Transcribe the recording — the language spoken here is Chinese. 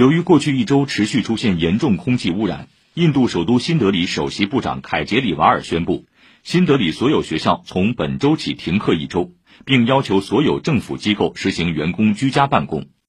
由于过去一周持续出现严重空气污染印度首都新德里首席部长凯杰里瓦尔宣布新德里所有学校从本周起停课一周并要求所有政府机构实行员工居家办公。